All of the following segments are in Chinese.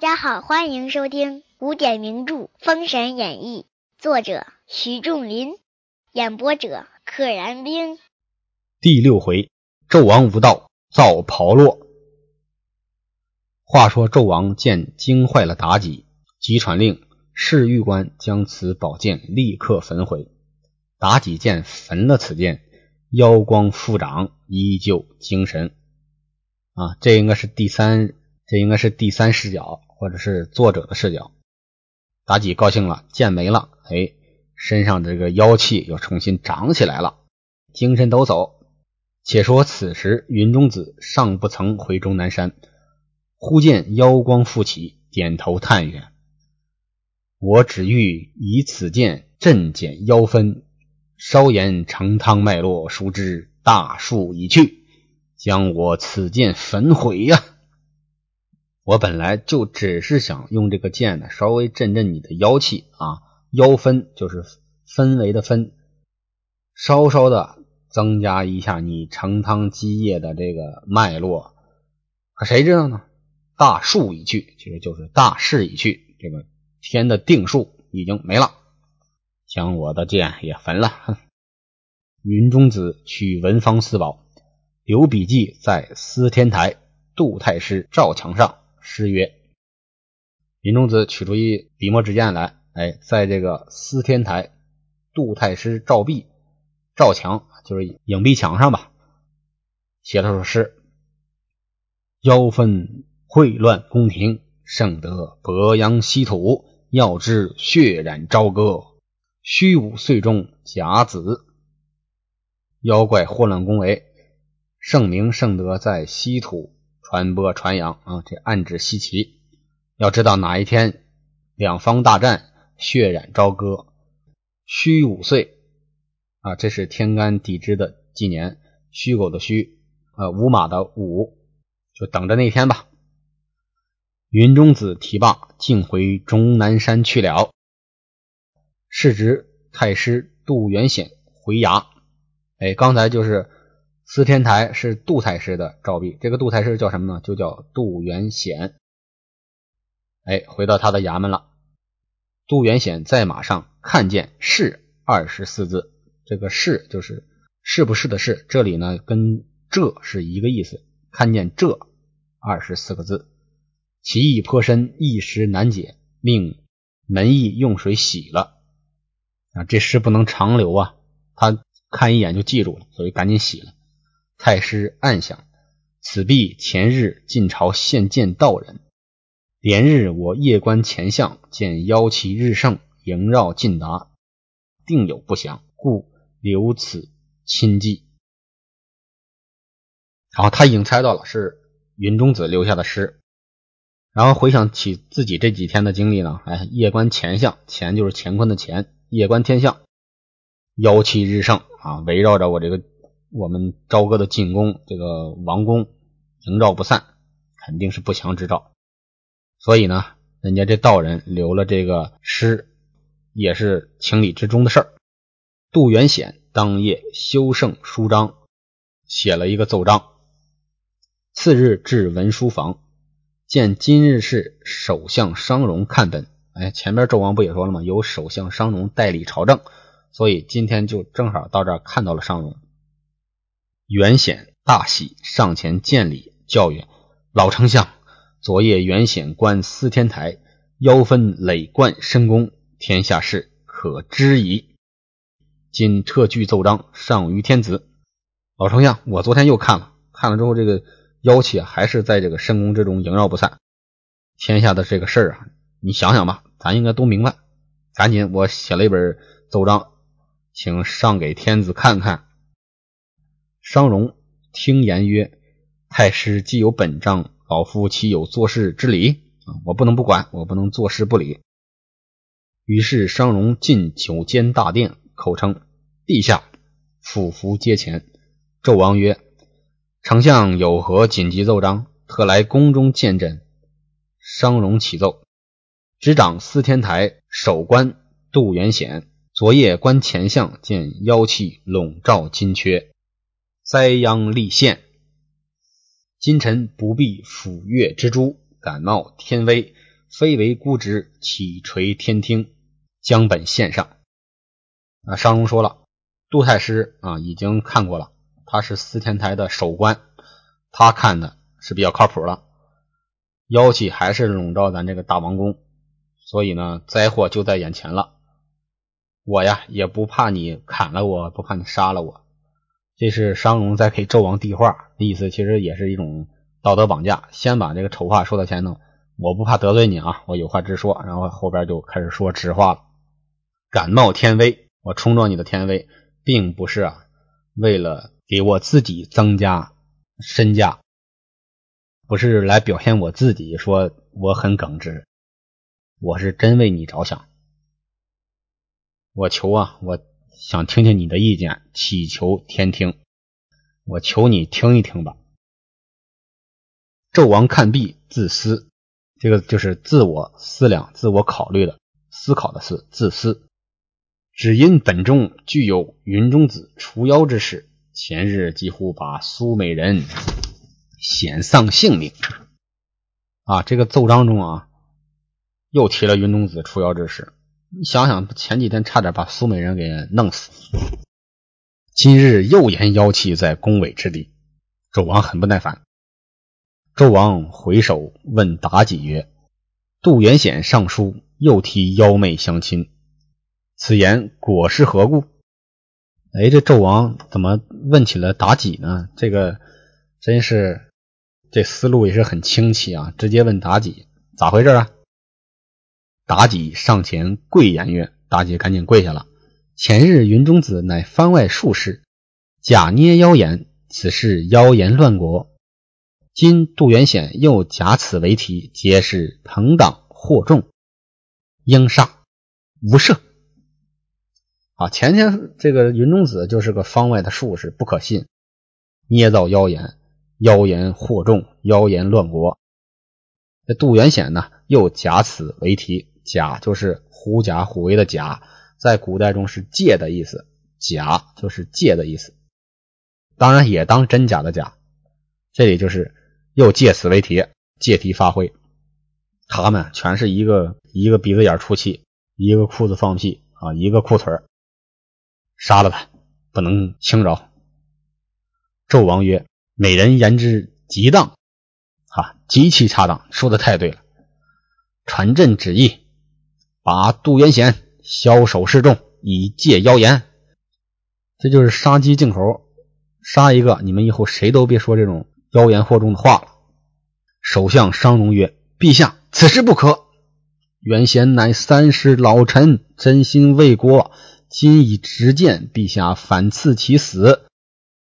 大家好，欢迎收听古典名著《封神演义》，作者徐仲林，演播者可燃冰。第六回，纣王无道造炮烙。话说纣王见惊坏了妲己，即传令侍御官将此宝剑立刻焚毁。妲己见焚了此剑，腰光复长，依旧精神。啊，这应该是第三，这应该是第三视角，或者是作者的视角。妲己高兴了，剑没了，哎，身上这个妖气又重新长起来了，精神抖擞。且说此时，云中子尚不曾回终南山，忽见妖光复起，点头叹曰：“我只欲以此剑镇减妖氛，稍言成汤脉络，熟知大树已去。”将我此剑焚毁呀！我本来就只是想用这个剑呢，稍微震震你的妖气啊，妖氛就是氛围的氛，稍稍的增加一下你成汤积业的这个脉络。可谁知道呢？大树已去，其实就是大势已去，这个天的定数已经没了，将我的剑也焚了。云中子取文房四宝。留笔记在司天台杜太师赵墙上，诗曰：“林中子取出一笔墨纸砚来，哎，在这个司天台杜太师赵壁赵墙，就是影壁墙上吧，写了首诗：妖氛秽乱宫廷，圣德博扬稀土，要知血染朝歌，虚无岁中甲子，妖怪祸乱宫闱。”圣明圣德在稀土传播传扬啊，这暗指西岐。要知道哪一天两方大战，血染朝歌，虚五岁啊，这是天干地支的纪年，虚狗的虚，呃，午马的午，就等着那天吧。云中子提罢，径回终南山去了。是值太师杜元显回衙，哎，刚才就是。司天台是杜太师的诏壁，这个杜太师叫什么呢？就叫杜元显。哎，回到他的衙门了。杜元显在马上看见“是”二十四字，这个“是”就是是不是的“是”，这里呢跟“这”是一个意思。看见“这”二十四个字，其意颇深，一时难解，命门役用水洗了。啊，这诗不能长留啊，他看一眼就记住了，所以赶紧洗了。太师暗想：此必前日晋朝献剑道人。连日我夜观前相，见妖气日盛，萦绕晋达，定有不祥，故留此亲迹。然后他已经猜到了是云中子留下的诗，然后回想起自己这几天的经历呢，哎，夜观前相，前就是乾坤的乾，夜观天象，妖气日盛啊，围绕着我这个。我们朝歌的进攻，这个王宫营绕不散，肯定是不祥之兆。所以呢，人家这道人留了这个诗，也是情理之中的事儿。杜元显当夜修圣书章，写了一个奏章。次日至文书房，见今日是首相商容看本。哎，前面纣王不也说了吗？由首相商容代理朝政，所以今天就正好到这儿看到了商容。袁显大喜，上前见礼，教曰：“老丞相，昨夜袁显观司天台，妖氛累贯深宫，天下事可知矣。今特具奏章，上于天子。老丞相，我昨天又看了，看了之后，这个妖气还是在这个深宫之中萦绕不散。天下的这个事儿啊，你想想吧，咱应该都明白。赶紧，我写了一本奏章，请上给天子看看。”商容听言曰：“太师既有本章，老夫岂有做事之理？我不能不管，我不能坐视不理。”于是商容进九间大殿，口称：“陛下，俯伏阶前。”纣王曰：“丞相有何紧急奏章？特来宫中见朕。”商容启奏：“执掌司天台守关杜元显，昨夜观前相，见妖气笼罩金阙。”灾殃立现，今臣不必抚月之珠，感冒天威，非为孤职，启垂天听，将本献上。啊，商容说了，杜太师啊已经看过了，他是司天台的守官，他看的是比较靠谱了。妖气还是笼罩咱这个大王宫，所以呢，灾祸就在眼前了。我呀，也不怕你砍了我，不怕你杀了我。这是商容在给纣王递话的，意思其实也是一种道德绑架。先把这个丑话说到前头，我不怕得罪你啊，我有话直说。然后后边就开始说直话了。敢冒天威，我冲撞你的天威，并不是啊，为了给我自己增加身价，不是来表现我自己，说我很耿直，我是真为你着想。我求啊，我。想听听你的意见，祈求天听，我求你听一听吧。纣王看毕，自私，这个就是自我思量、自我考虑的思考的是，自私。只因本中具有云中子除妖之事，前日几乎把苏美人险丧性命。啊，这个奏章中啊，又提了云中子除妖之事。你想想，前几天差点把苏美人给弄死，今日又言妖气在宫闱之地，纣王很不耐烦。纣王回首问妲己曰：“杜元显上书，又提妖媚相亲，此言果是何故？”哎，这纣王怎么问起了妲己呢？这个真是这思路也是很清奇啊！直接问妲己咋回事啊？妲己上前跪言曰：“妲己赶紧跪下了。前日云中子乃番外术士，假捏妖言，此事妖言乱国。今杜元显又假此为题，皆是朋党惑众，应杀无赦。”啊，前天这个云中子就是个方外的术士，不可信，捏造妖言，妖言惑众，妖言乱国。这杜元显呢，又假此为题。假就是狐假虎威的假，在古代中是借的意思，假就是借的意思，当然也当真假的假。这里就是又借此为题，借题发挥。他们全是一个一个鼻子眼出气，一个裤子放屁啊，一个裤腿杀了他，不能轻饶。纣王曰：“美人言之极当，啊，极其恰当，说的太对了。传朕旨意。”把杜元显枭首示众，以戒妖言。这就是杀鸡儆猴，杀一个，你们以后谁都别说这种妖言惑众的话了。首相商容曰：“陛下，此事不可。元显乃三世老臣，真心为国，今已直谏，陛下反赐其死，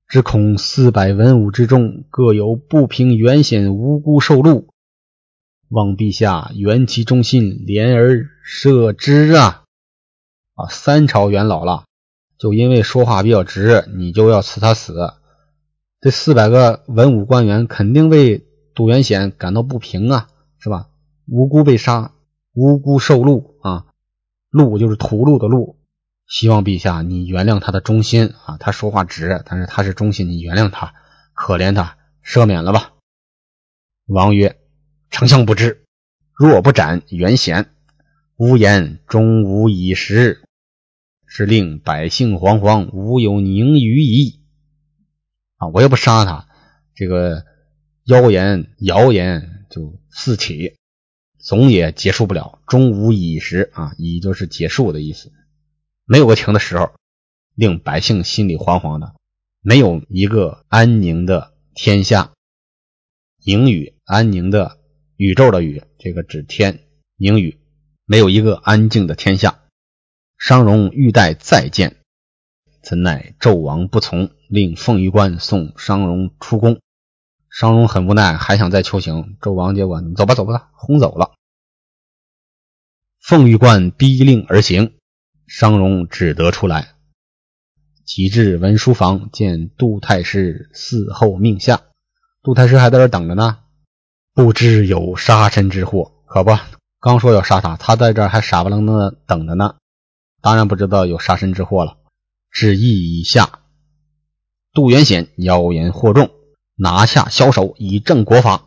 只恐四百文武之中各有不平元显无辜受戮。”望陛下援其忠心，怜而赦之啊！啊，三朝元老了，就因为说话比较直，你就要赐他死。这四百个文武官员肯定为杜元显感到不平啊，是吧？无辜被杀，无辜受戮啊！戮就是屠戮的戮。希望陛下你原谅他的忠心啊，他说话直，但是他是忠心，你原谅他，可怜他，赦免了吧。王曰。丞相不知，若不斩袁显，无言终无以时，是令百姓惶惶，无有宁于矣。啊！我要不杀他，这个谣言谣言就四起，总也结束不了。终无以时啊，以就是结束的意思，没有个停的时候，令百姓心里惶惶的，没有一个安宁的天下。宁语安宁的。宇宙的宇，这个指天宁宇，没有一个安静的天下。商容欲待再见，怎奈纣王不从，令凤玉关送商容出宫。商容很无奈，还想再求情，纣王结果你走吧走吧，轰走了。凤玉冠逼令而行，商容只得出来，即至文书房，见杜太师嗣后命下，杜太师还在这等着呢。不知有杀身之祸，可不，刚说要杀他，他在这儿还傻不愣登的等着呢。当然不知道有杀身之祸了。旨意已下，杜元显妖言惑众，拿下枭首以正国法，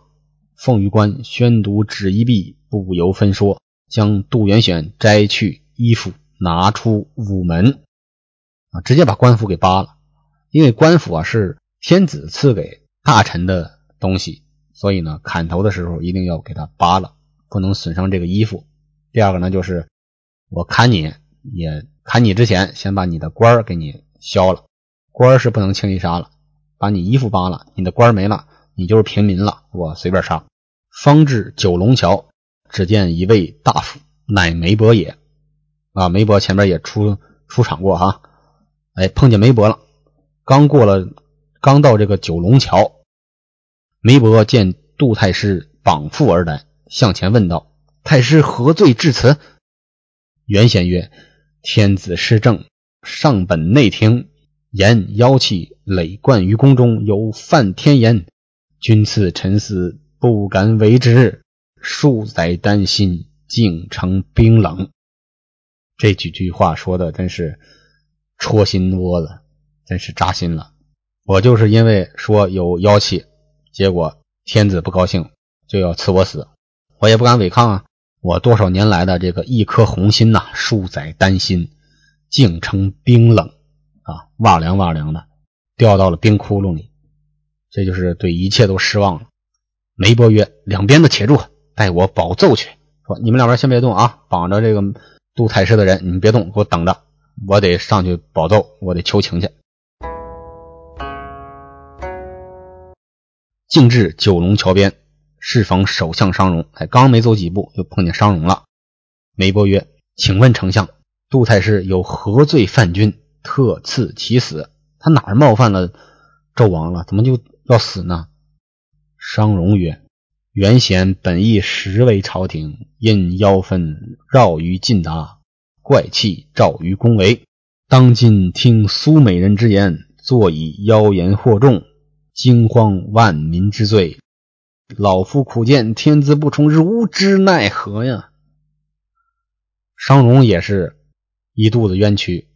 凤玉关宣读旨意毕，不由分说，将杜元显摘去衣服，拿出午门，啊，直接把官服给扒了。因为官服啊是天子赐给大臣的东西，所以呢，砍头的时候一定要给他扒了，不能损伤这个衣服。第二个呢，就是我砍你也砍你之前，先把你的官儿给你削了，官儿是不能轻易杀了，把你衣服扒了，你的官儿没了，你就是平民了，我随便杀。方至九龙桥，只见一位大夫，乃梅伯也。啊，梅伯前面也出出场过哈。哎，碰见梅伯了。刚过了，刚到这个九龙桥，梅伯见杜太师绑缚而来，向前问道：“太师何罪至此？”原先曰：“天子施政，上本内廷，言妖气累贯于宫中，有犯天言，君赐臣思。”不敢为之，数载担心，竟成冰冷。这几句话说的真是戳心窝子，真是扎心了。我就是因为说有妖气，结果天子不高兴，就要赐我死，我也不敢违抗啊。我多少年来的这个一颗红心呐，数载丹心，竟成冰冷啊，哇凉哇凉的，掉到了冰窟窿里。这就是对一切都失望了。梅伯曰：“两边的且住，待我保奏去。说你们两边先别动啊，绑着这个杜太师的人，你们别动，给我等着，我得上去保奏，我得求情去。”径至九龙桥边，适逢首相商容，哎刚没走几步，就碰见商容了。梅伯曰：“请问丞相，杜太师有何罪犯君，特赐其死？他哪儿冒犯了纣王了？怎么就要死呢？”商容曰：“原贤本意实为朝廷，因妖氛绕于晋达，怪气照于宫闱。当今听苏美人之言，坐以妖言惑众，惊慌万民之罪。老夫苦见天资不从，如之奈何呀？”商容也是一肚子冤屈。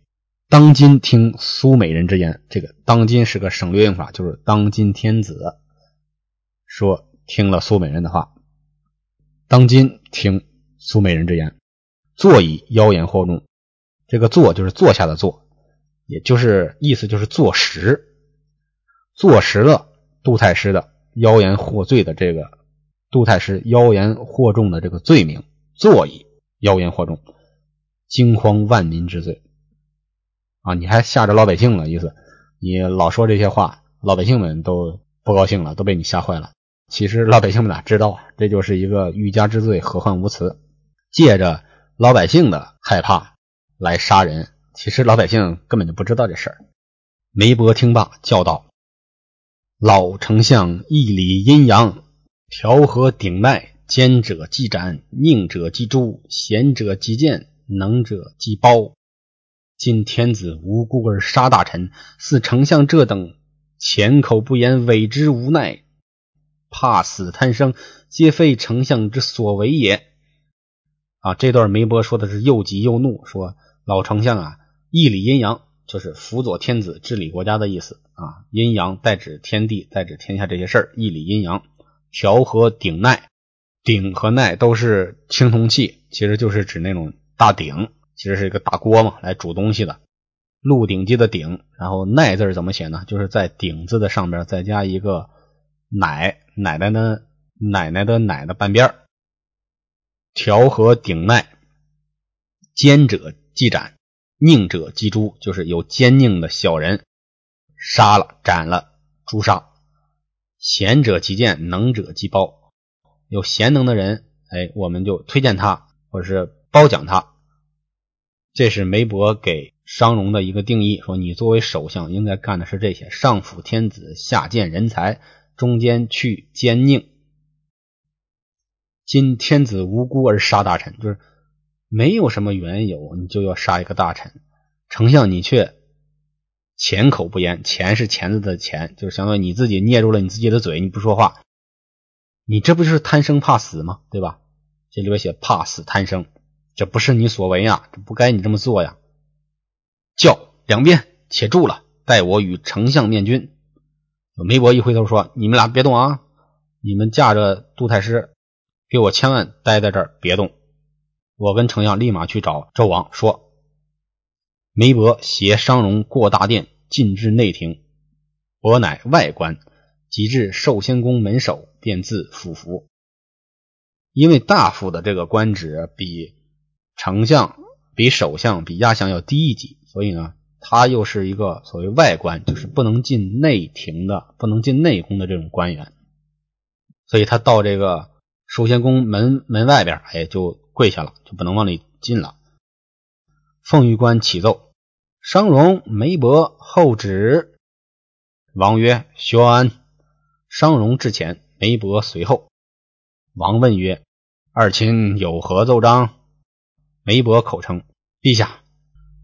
当今听苏美人之言，这个“当今”是个省略用法，就是当今天子。说听了苏美人的话，当今听苏美人之言，坐以妖言惑众。这个坐就是坐下的坐，也就是意思就是坐实，坐实了杜太师的妖言惑罪的这个杜太师妖言惑众的这个罪名，坐以妖言惑众，惊慌万民之罪啊！你还吓着老百姓了，意思你老说这些话，老百姓们都不高兴了，都被你吓坏了。其实老百姓们哪知道啊？这就是一个欲加之罪，何患无辞？借着老百姓的害怕来杀人。其实老百姓根本就不知道这事儿。梅伯听罢，叫道：“老丞相一理阴阳，调和顶脉，奸者即斩，佞者即诛，贤者即谏，能者即褒。今天子无辜而杀大臣，似丞相这等浅口不言，委之无奈。”怕死贪生，皆非丞相之所为也。啊，这段梅伯说的是又急又怒，说老丞相啊，一理阴阳，就是辅佐天子治理国家的意思啊。阴阳代指天地，代指天下这些事儿。义理阴阳，调和鼎鼐，鼎和鼐都是青铜器，其实就是指那种大鼎，其实是一个大锅嘛，来煮东西的。鹿鼎记的鼎，然后鼐字怎么写呢？就是在鼎字的上边再加一个奶。奶奶的奶奶的奶的半边调和鼎鼐，兼者即斩，佞者即诛，就是有奸佞的小人杀了斩了诛杀。贤者即见，能者即褒，有贤能的人，哎，我们就推荐他，或者是褒奖他。这是梅伯给商容的一个定义，说你作为首相应该干的是这些：上辅天子，下见人才。中间去奸佞，今天子无辜而杀大臣，就是没有什么缘由，你就要杀一个大臣。丞相你却钱口不言，钱是钳子的钱，就是相当于你自己捏住了你自己的嘴，你不说话，你这不就是贪生怕死吗？对吧？这里边写怕死贪生，这不是你所为呀，这不该你这么做呀。叫两边且住了，待我与丞相面君。梅伯一回头说：“你们俩别动啊！你们架着杜太师，给我千万待在这儿，别动。我跟丞相立马去找周王说，梅伯携商容过大殿，进至内廷，我乃外官，即至寿仙宫门首，便自府服。因为大夫的这个官职比丞相、比首相、比压相要低一级，所以呢，他又是一个所谓外官，就是不能进内廷的、不能进内宫的这种官员。所以他到这个寿仙宫门门外边，哎，就跪下了，就不能往里进了。凤玉官启奏：商容、梅伯候旨。王曰：“宣。”商容至前，梅伯随后。王问曰：“二卿有何奏章？”梅伯口称：“陛下，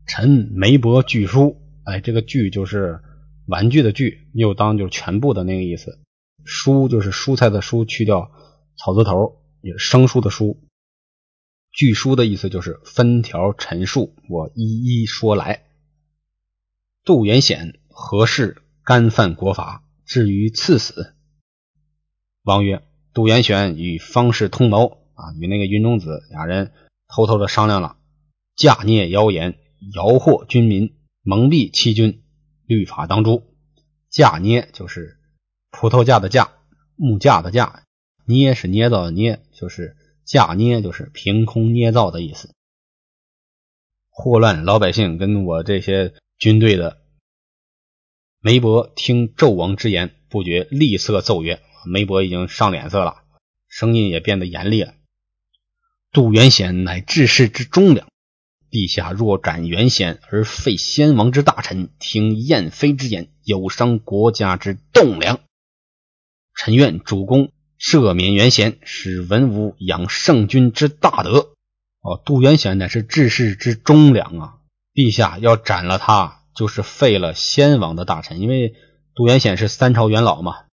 臣梅伯具书。”哎，这个“具”就是玩具的“具”，又当就是全部的那个意思。蔬就是蔬菜的蔬，去掉草字头，也是生疏的疏。据书的意思就是分条陈述，我一一说来。杜元显何事干犯国法，至于赐死？王曰：杜元显与方士通谋啊，与那个云中子俩人偷偷的商量了，假聂谣言，摇惑军民，蒙蔽欺君，律法当诛。假聂就是。葡萄架的架，木架的架，捏是捏造的捏，就是架捏，就是凭空捏造的意思。祸乱老百姓，跟我这些军队的。梅伯听纣王之言，不觉厉色奏曰：“梅伯已经上脸色了，声音也变得严厉了。杜元显乃治世之忠良，陛下若斩元显而废先王之大臣，听燕妃之言，有伤国家之栋梁。”臣愿主公赦免元显，使文武养圣君之大德。哦，杜元显乃是治世之忠良啊！陛下要斩了他，就是废了先王的大臣。因为杜元显是三朝元老嘛，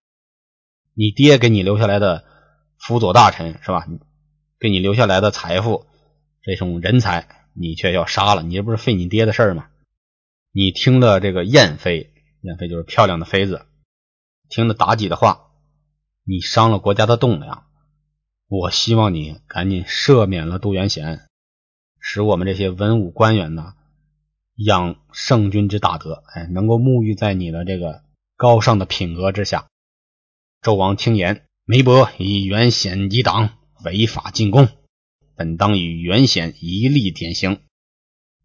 你爹给你留下来的辅佐大臣是吧？给你留下来的财富，这种人才，你却要杀了，你这不是废你爹的事儿吗？你听了这个燕妃，燕妃就是漂亮的妃子，听了妲己的话。你伤了国家的栋梁，我希望你赶紧赦免了杜元显，使我们这些文武官员呢，养圣君之大德，哎，能够沐浴在你的这个高尚的品格之下。纣王听言，梅伯以元显抵党，违法进宫，本当与元显一力典刑。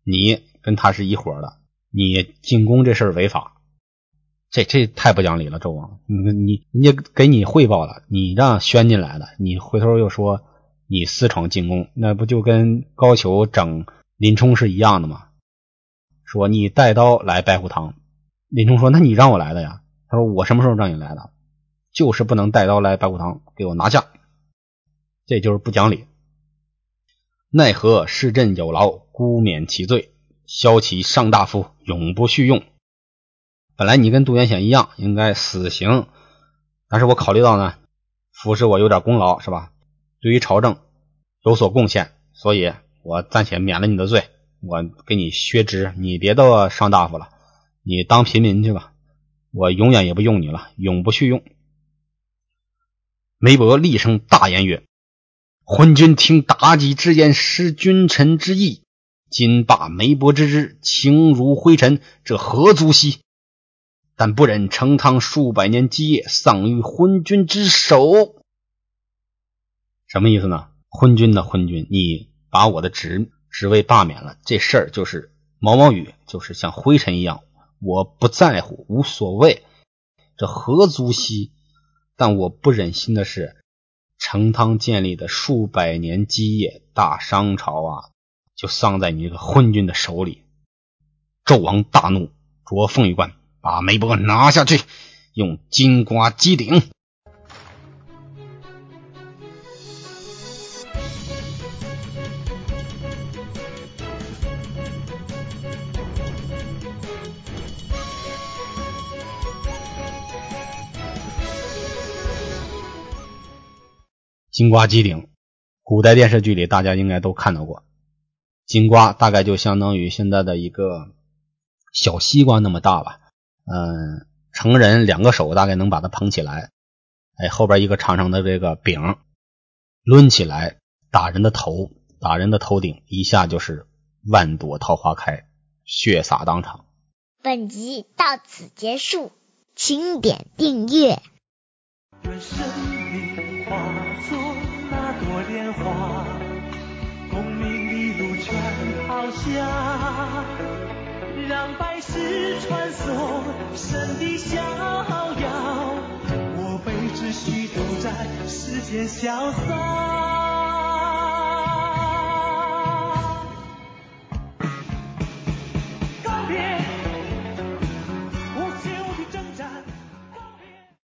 你跟他是一伙的，你进宫这事儿违法。这这太不讲理了，纣王，你你人家给你汇报了，你让宣进来的，你回头又说你私闯进宫，那不就跟高俅整林冲是一样的吗？说你带刀来白虎堂，林冲说那你让我来的呀？他说我什么时候让你来的？就是不能带刀来白虎堂，给我拿下，这就是不讲理。奈何市镇有劳，孤免其罪，削其上大夫，永不续用。本来你跟杜元显一样，应该死刑，但是我考虑到呢，服侍我有点功劳是吧？对于朝政有所贡献，所以我暂且免了你的罪，我给你削职，你别当上大夫了，你当平民去吧，我永远也不用你了，永不续用。梅伯厉声大言曰：“昏君听妲己之言，失君臣之意，今罢梅伯之职，轻如灰尘，这何足惜？”但不忍成汤数百年基业丧于昏君之手，什么意思呢？昏君的昏君，你把我的职职位罢免了，这事儿就是毛毛雨，就是像灰尘一样，我不在乎，无所谓，这何足惜？但我不忍心的是，成汤建立的数百年基业，大商朝啊，就丧在你这个昏君的手里。纣王大怒，着凤羽冠。把梅伯拿下去，用金瓜击顶。金瓜击顶，古代电视剧里大家应该都看到过。金瓜大概就相当于现在的一个小西瓜那么大吧。嗯，成人两个手大概能把它捧起来，哎，后边一个长长的这个柄，抡起来打人的头，打人的头顶，一下就是万朵桃花开，血洒当场。本集到此结束，请点订阅。愿生命化作那朵莲花，功名利禄全抛下，让百世穿梭神的逍遥。我辈只需都在世间潇洒。